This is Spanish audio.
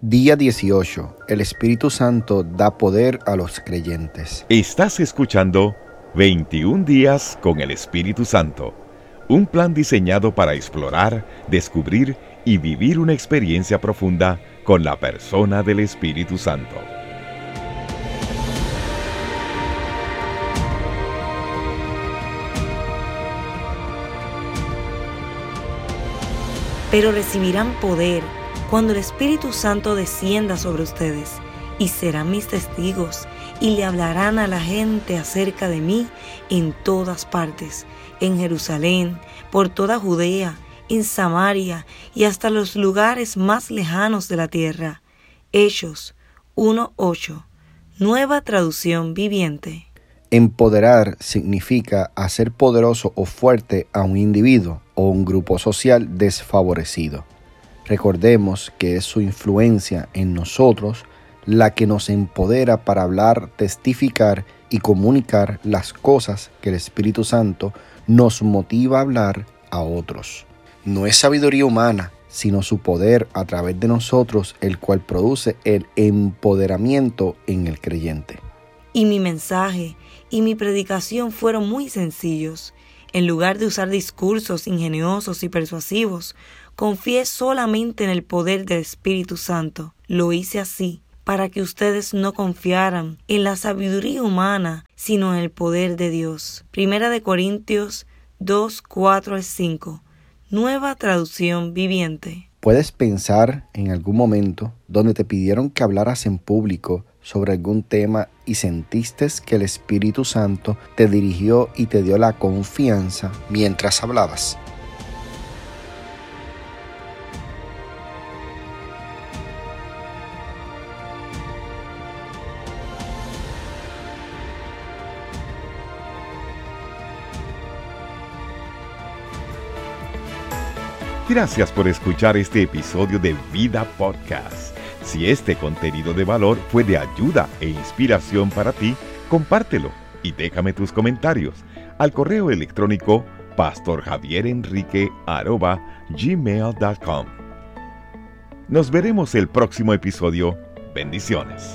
Día 18. El Espíritu Santo da poder a los creyentes. Estás escuchando 21 días con el Espíritu Santo, un plan diseñado para explorar, descubrir y vivir una experiencia profunda con la persona del Espíritu Santo. Pero recibirán poder cuando el Espíritu Santo descienda sobre ustedes, y serán mis testigos, y le hablarán a la gente acerca de mí en todas partes, en Jerusalén, por toda Judea, en Samaria y hasta los lugares más lejanos de la tierra. Hechos 1.8. Nueva traducción viviente. Empoderar significa hacer poderoso o fuerte a un individuo o un grupo social desfavorecido. Recordemos que es su influencia en nosotros la que nos empodera para hablar, testificar y comunicar las cosas que el Espíritu Santo nos motiva a hablar a otros. No es sabiduría humana, sino su poder a través de nosotros, el cual produce el empoderamiento en el creyente. Y mi mensaje y mi predicación fueron muy sencillos. En lugar de usar discursos ingeniosos y persuasivos, Confié solamente en el poder del Espíritu Santo. Lo hice así para que ustedes no confiaran en la sabiduría humana, sino en el poder de Dios. Primera de Corintios 2, 4 al 5. Nueva traducción viviente. Puedes pensar en algún momento donde te pidieron que hablaras en público sobre algún tema y sentiste que el Espíritu Santo te dirigió y te dio la confianza mientras hablabas. Gracias por escuchar este episodio de Vida Podcast. Si este contenido de valor fue de ayuda e inspiración para ti, compártelo y déjame tus comentarios al correo electrónico pastorjavierenrique.gmail.com Nos veremos el próximo episodio. Bendiciones.